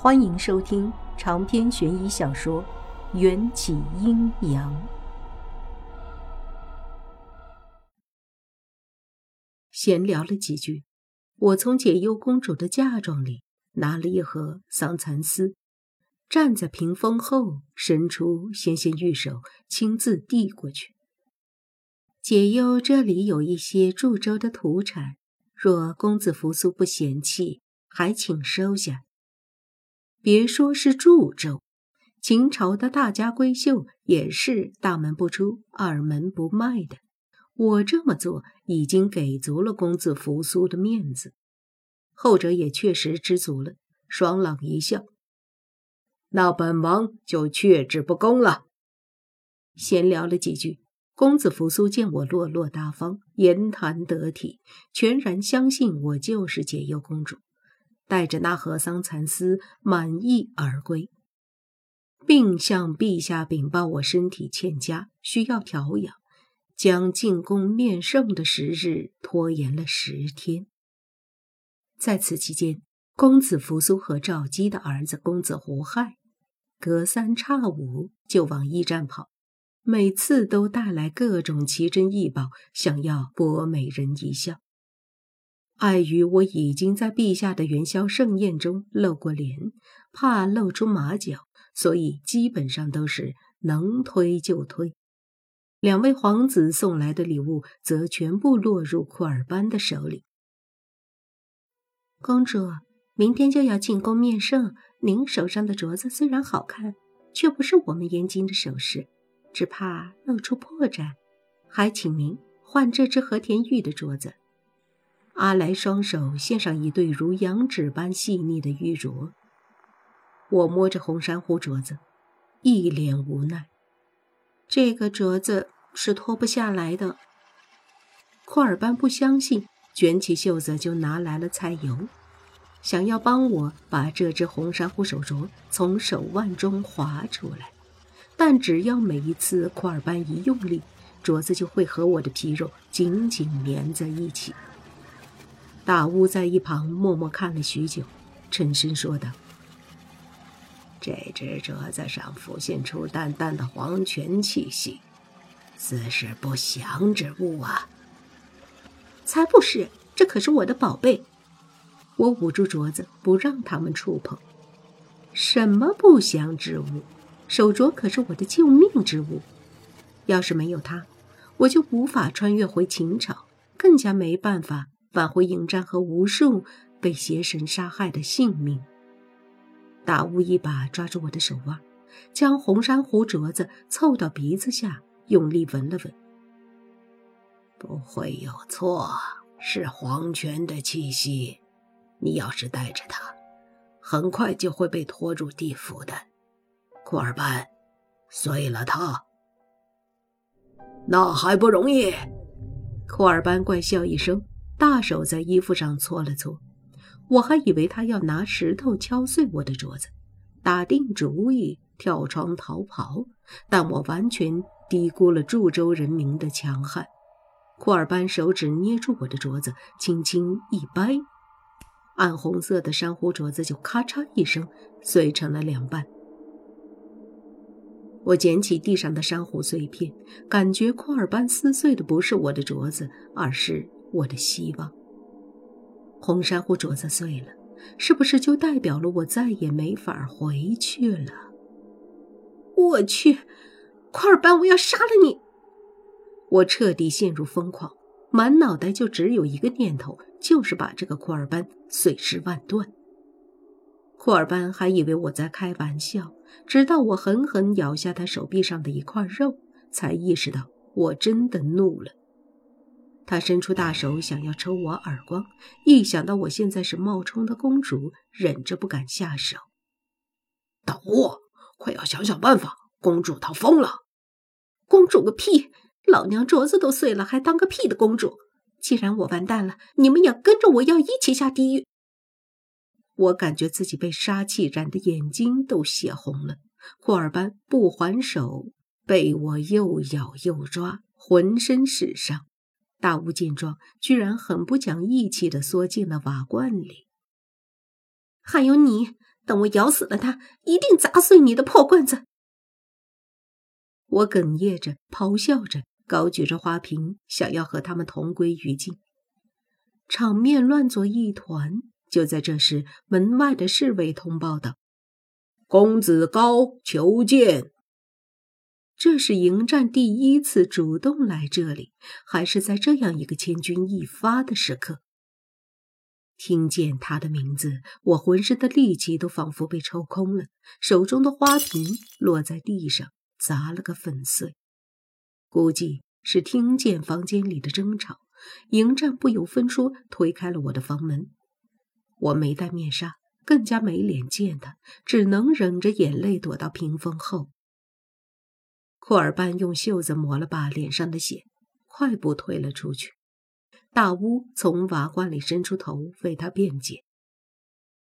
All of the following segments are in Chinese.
欢迎收听长篇悬疑小说《缘起阴阳》。闲聊了几句，我从解忧公主的嫁妆里拿了一盒桑蚕丝，站在屏风后，伸出纤纤玉手，亲自递过去。解忧这里有一些祝州的土产，若公子扶苏不嫌弃，还请收下。别说是祝州，秦朝的大家闺秀也是大门不出、二门不迈的。我这么做已经给足了公子扶苏的面子，后者也确实知足了，爽朗一笑：“那本王就却之不恭了。”闲聊了几句，公子扶苏见我落落大方、言谈得体，全然相信我就是解忧公主。带着那盒桑蚕丝满意而归，并向陛下禀报我身体欠佳，需要调养，将进宫面圣的时日拖延了十天。在此期间，公子扶苏和赵姬的儿子公子胡亥，隔三差五就往驿站跑，每次都带来各种奇珍异宝，想要博美人一笑。碍于我已经在陛下的元宵盛宴中露过脸，怕露出马脚，所以基本上都是能推就推。两位皇子送来的礼物则全部落入库尔班的手里。公主，明天就要进宫面圣，您手上的镯子虽然好看，却不是我们燕京的首饰，只怕露出破绽，还请您换这只和田玉的镯子。阿来双手献上一对如羊脂般细腻的玉镯，我摸着红珊瑚镯子，一脸无奈。这个镯子是脱不下来的。库尔班不相信，卷起袖子就拿来了菜油，想要帮我把这只红珊瑚手镯从手腕中划出来。但只要每一次库尔班一用力，镯子就会和我的皮肉紧紧粘在一起。大巫在一旁默默看了许久，沉声说道：“这只镯子上浮现出淡淡的黄泉气息，似是不祥之物啊！”“才不是，这可是我的宝贝！”我捂住镯子，不让他们触碰。“什么不祥之物？手镯可是我的救命之物，要是没有它，我就无法穿越回秦朝，更加没办法。”返回迎战和无数被邪神杀害的性命。大巫一把抓住我的手腕，将红珊瑚镯子凑到鼻子下，用力闻了闻。不会有错，是黄泉的气息。你要是带着它，很快就会被拖入地府的。库尔班，碎了它。那还不容易？库尔班怪笑一声。大手在衣服上搓了搓，我还以为他要拿石头敲碎我的镯子，打定主意跳窗逃跑。但我完全低估了祝州人民的强悍。库尔班手指捏住我的镯子，轻轻一掰，暗红色的珊瑚镯子就咔嚓一声碎成了两半。我捡起地上的珊瑚碎片，感觉库尔班撕碎的不是我的镯子，而是……我的希望。红珊瑚镯子碎了，是不是就代表了我再也没法回去了？我去，库尔班，我要杀了你！我彻底陷入疯狂，满脑袋就只有一个念头，就是把这个库尔班碎尸万段。库尔班还以为我在开玩笑，直到我狠狠咬下他手臂上的一块肉，才意识到我真的怒了。他伸出大手想要抽我耳光，一想到我现在是冒充的公主，忍着不敢下手。等我，快要想想办法！公主她疯了！公主个屁！老娘镯子都碎了，还当个屁的公主！既然我完蛋了，你们也跟着我要一起下地狱！我感觉自己被杀气染的眼睛都血红了。库尔班不还手，被我又咬又抓，浑身是伤。大巫见状，居然很不讲义气的缩进了瓦罐里。还有你，等我咬死了他，一定砸碎你的破罐子！我哽咽着，咆哮着，高举着花瓶，想要和他们同归于尽。场面乱作一团。就在这时，门外的侍卫通报道：“公子高求见。”这是迎战第一次主动来这里，还是在这样一个千钧一发的时刻？听见他的名字，我浑身的力气都仿佛被抽空了，手中的花瓶落在地上，砸了个粉碎。估计是听见房间里的争吵。迎战不由分说推开了我的房门，我没戴面纱，更加没脸见他，只能忍着眼泪躲到屏风后。库尔班用袖子抹了把脸上的血，快步退了出去。大巫从瓦罐里伸出头为他辩解：“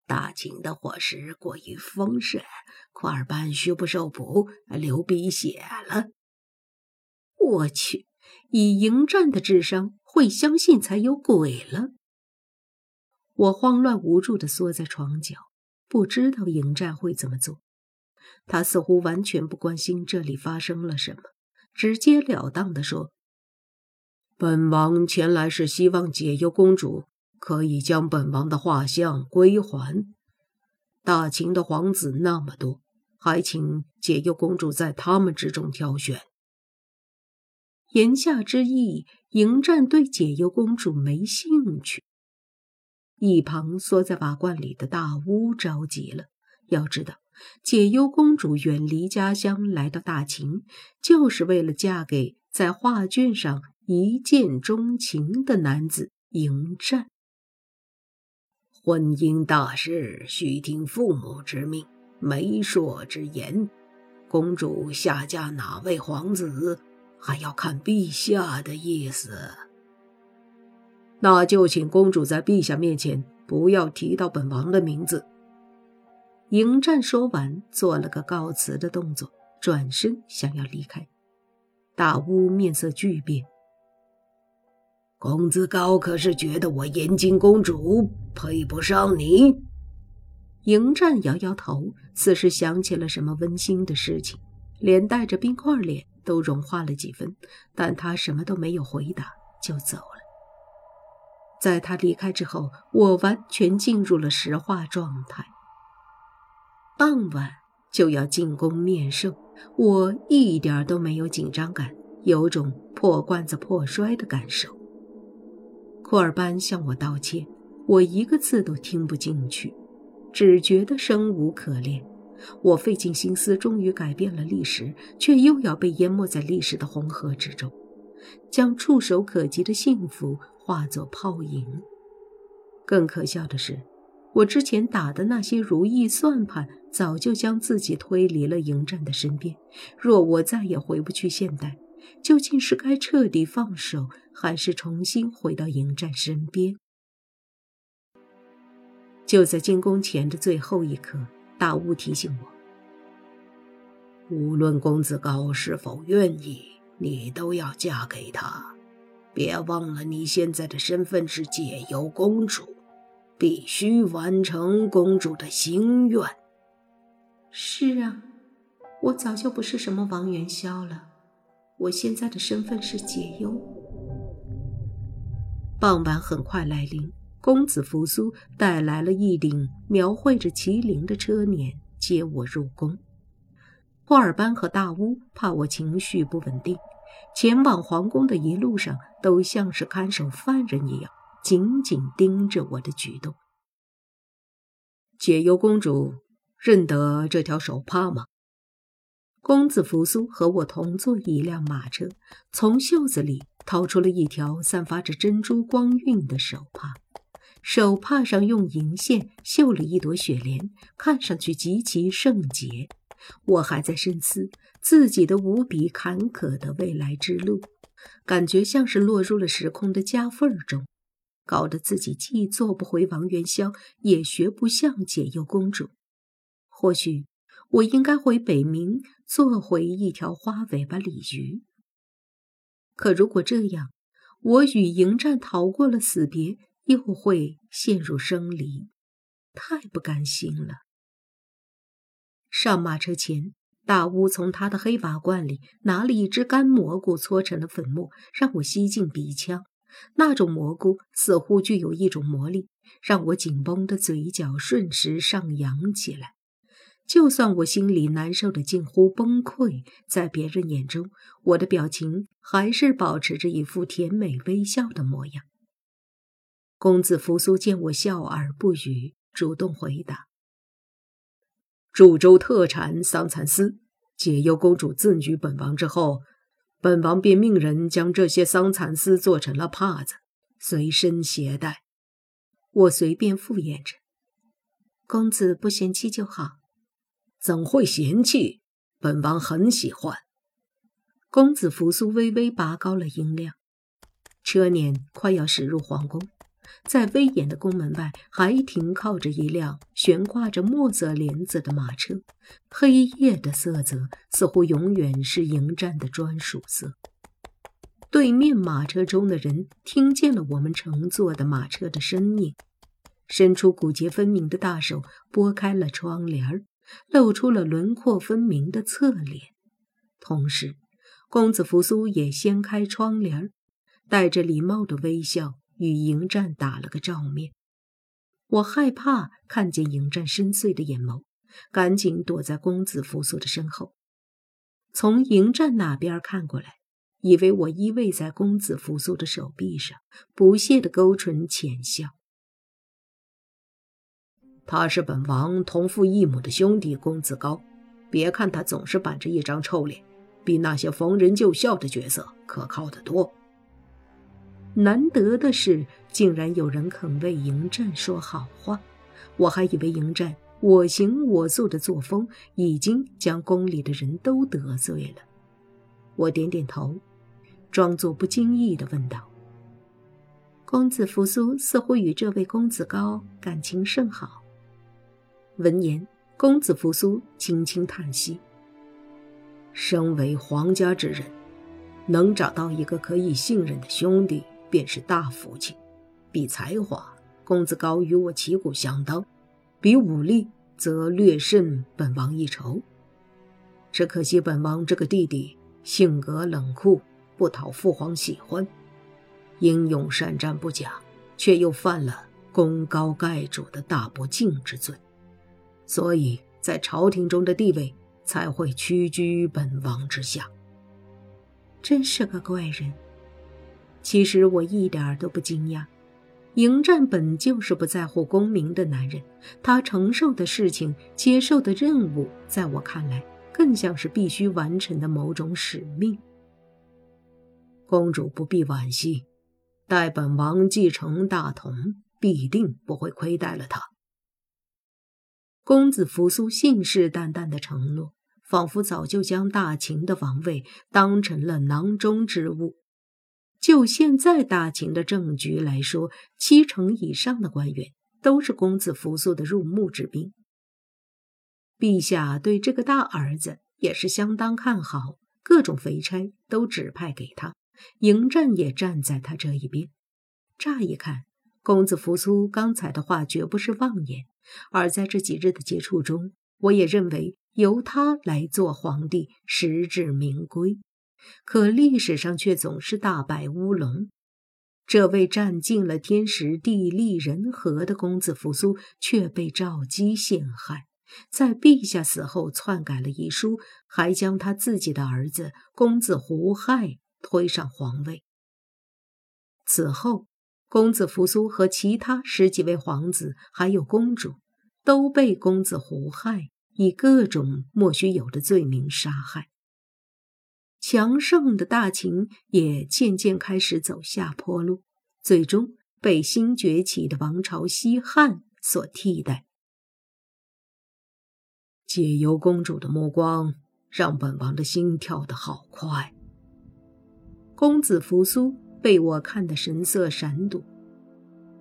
大秦的伙食过于丰盛，库尔班虚不受补，流鼻血了。”我去，以迎战的智商。会相信才有鬼了。我慌乱无助地缩在床角，不知道迎战会怎么做。他似乎完全不关心这里发生了什么，直截了当地说：“本王前来是希望解忧公主可以将本王的画像归还。大秦的皇子那么多，还请解忧公主在他们之中挑选。”言下之意，迎战对解忧公主没兴趣。一旁缩在瓦罐里的大巫着急了。要知道，解忧公主远离家乡来到大秦，就是为了嫁给在画卷上一见钟情的男子迎战。婚姻大事须听父母之命、媒妁之言。公主下嫁哪位皇子？还要看陛下的意思，那就请公主在陛下面前不要提到本王的名字。迎战说完，做了个告辞的动作，转身想要离开。大巫面色巨变：“工资高可是觉得我延津公主配不上你？”迎战摇摇头，似是想起了什么温馨的事情，连带着冰块脸。都融化了几分，但他什么都没有回答，就走了。在他离开之后，我完全进入了石化状态。傍晚就要进宫面圣，我一点都没有紧张感，有种破罐子破摔的感受。库尔班向我道歉，我一个字都听不进去，只觉得生无可恋。我费尽心思，终于改变了历史，却又要被淹没在历史的红河之中，将触手可及的幸福化作泡影。更可笑的是，我之前打的那些如意算盘，早就将自己推离了迎战的身边。若我再也回不去现代，究竟是该彻底放手，还是重新回到迎战身边？就在进宫前的最后一刻。大巫提醒我：“无论公子高是否愿意，你都要嫁给他。别忘了，你现在的身份是解忧公主，必须完成公主的心愿。”是啊，我早就不是什么王元宵了，我现在的身份是解忧。傍晚很快来临。公子扶苏带来了一顶描绘着麒麟的车辇，接我入宫。霍尔班和大巫怕我情绪不稳定，前往皇宫的一路上都像是看守犯人一样，紧紧盯着我的举动。解忧公主认得这条手帕吗？公子扶苏和我同坐一辆马车，从袖子里掏出了一条散发着珍珠光晕的手帕。手帕上用银线绣了一朵雪莲，看上去极其圣洁。我还在深思自己的无比坎坷的未来之路，感觉像是落入了时空的夹缝中，搞得自己既做不回王元宵，也学不像解忧公主。或许我应该回北冥，做回一条花尾巴鲤鱼。可如果这样，我与迎战逃过了死别。又会陷入生离，太不甘心了。上马车前，大巫从他的黑瓦罐里拿了一只干蘑菇，搓成了粉末，让我吸进鼻腔。那种蘑菇似乎具有一种魔力，让我紧绷的嘴角瞬时上扬起来。就算我心里难受的近乎崩溃，在别人眼中，我的表情还是保持着一副甜美微笑的模样。公子扶苏见我笑而不语，主动回答：“株洲特产桑蚕丝，解忧公主赠予本王之后，本王便命人将这些桑蚕丝做成了帕子，随身携带。”我随便敷衍着：“公子不嫌弃就好。”怎会嫌弃？本王很喜欢。公子扶苏微微拔高了音量。车辇快要驶入皇宫，在威严的宫门外还停靠着一辆悬挂着墨色帘子的马车，黑夜的色泽似乎永远是迎战的专属色。对面马车中的人听见了我们乘坐的马车的声音，伸出骨节分明的大手拨开了窗帘儿。露出了轮廓分明的侧脸，同时，公子扶苏也掀开窗帘，带着礼貌的微笑与迎战打了个照面。我害怕看见迎战深邃的眼眸，赶紧躲在公子扶苏的身后。从迎战那边看过来，以为我依偎在公子扶苏的手臂上，不屑的勾唇浅笑。他是本王同父异母的兄弟公子高，别看他总是板着一张臭脸，比那些逢人就笑的角色可靠得多。难得的是，竟然有人肯为迎战说好话。我还以为迎战我行我素的作风已经将宫里的人都得罪了。我点点头，装作不经意的问道：“公子扶苏似乎与这位公子高感情甚好。”闻言，公子扶苏轻轻叹息：“身为皇家之人，能找到一个可以信任的兄弟，便是大福气。比才华，公子高与我旗鼓相当；比武力，则略胜本王一筹。只可惜本王这个弟弟性格冷酷，不讨父皇喜欢，英勇善战不假，却又犯了功高盖主的大不敬之罪。”所以在朝廷中的地位才会屈居本王之下。真是个怪人。其实我一点都不惊讶，迎战本就是不在乎功名的男人，他承受的事情、接受的任务，在我看来，更像是必须完成的某种使命。公主不必惋惜，待本王继承大统，必定不会亏待了他。公子扶苏信誓旦旦的承诺，仿佛早就将大秦的王位当成了囊中之物。就现在大秦的政局来说，七成以上的官员都是公子扶苏的入幕之宾。陛下对这个大儿子也是相当看好，各种肥差都指派给他，迎战也站在他这一边。乍一看，公子扶苏刚才的话绝不是妄言。而在这几日的接触中，我也认为由他来做皇帝实至名归。可历史上却总是大摆乌龙。这位占尽了天时地利人和的公子扶苏，却被赵姬陷害，在陛下死后篡改了遗书，还将他自己的儿子公子胡亥推上皇位。此后。公子扶苏和其他十几位皇子，还有公主，都被公子胡亥以各种莫须有的罪名杀害。强盛的大秦也渐渐开始走下坡路，最终被新崛起的王朝西汉所替代。解忧公主的目光让本王的心跳得好快。公子扶苏。被我看得神色闪躲，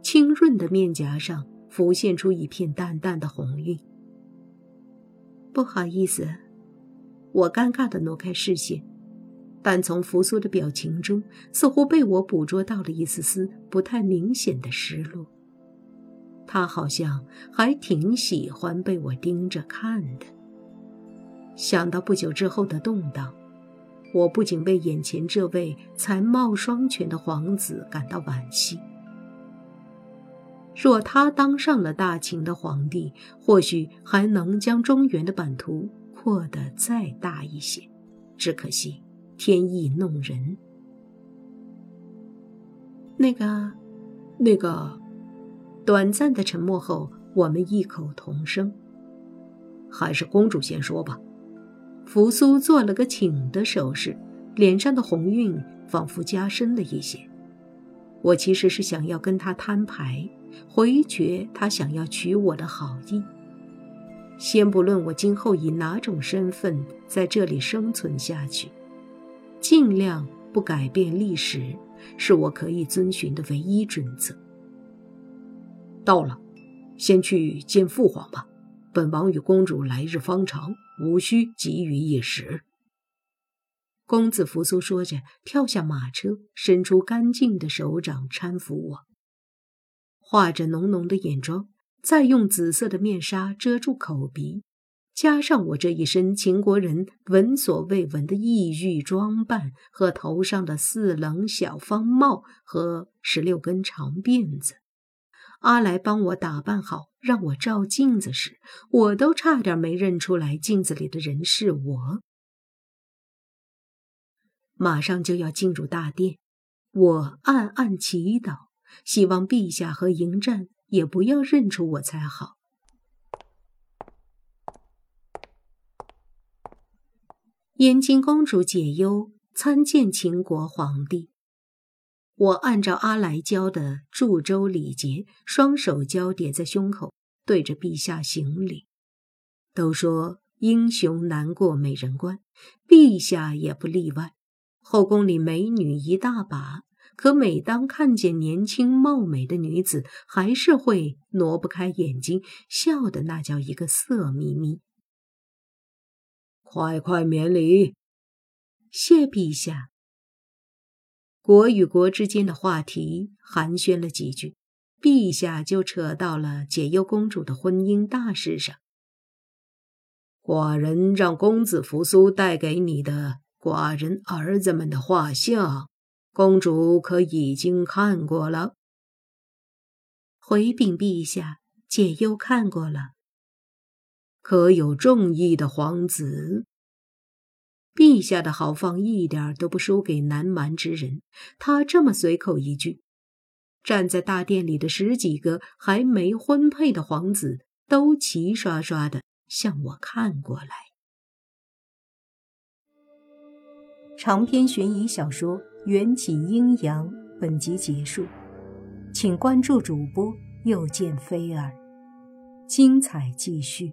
清润的面颊上浮现出一片淡淡的红晕。不好意思，我尴尬的挪开视线，但从扶苏的表情中，似乎被我捕捉到了一丝丝不太明显的失落。他好像还挺喜欢被我盯着看的。想到不久之后的动荡，我不仅为眼前这位才貌双全的皇子感到惋惜。若他当上了大秦的皇帝，或许还能将中原的版图扩得再大一些。只可惜天意弄人。那个，那个，短暂的沉默后，我们异口同声：“还是公主先说吧。”扶苏做了个请的手势，脸上的红晕仿佛加深了一些。我其实是想要跟他摊牌，回绝他想要娶我的好意。先不论我今后以哪种身份在这里生存下去，尽量不改变历史，是我可以遵循的唯一准则。到了，先去见父皇吧。本王与公主来日方长，无需急于一时。公子扶苏说着，跳下马车，伸出干净的手掌搀扶我。画着浓浓的眼妆，再用紫色的面纱遮住口鼻，加上我这一身秦国人闻所未闻的异域装扮和头上的四棱小方帽和十六根长辫子。阿来帮我打扮好，让我照镜子时，我都差点没认出来镜子里的人是我。马上就要进入大殿，我暗暗祈祷，希望陛下和迎战也不要认出我才好。燕京公主解忧参见秦国皇帝。我按照阿来教的祝州礼节，双手交叠在胸口，对着陛下行礼。都说英雄难过美人关，陛下也不例外。后宫里美女一大把，可每当看见年轻貌美的女子，还是会挪不开眼睛，笑的那叫一个色眯眯。快快免礼，谢陛下。国与国之间的话题寒暄了几句，陛下就扯到了解忧公主的婚姻大事上。寡人让公子扶苏带给你的寡人儿子们的画像，公主可已经看过了。回禀陛下，解忧看过了。可有中意的皇子？陛下的豪放一点都不输给南蛮之人。他这么随口一句，站在大殿里的十几个还没婚配的皇子都齐刷刷的向我看过来。长篇悬疑小说《缘起阴阳》本集结束，请关注主播，又见菲儿，精彩继续。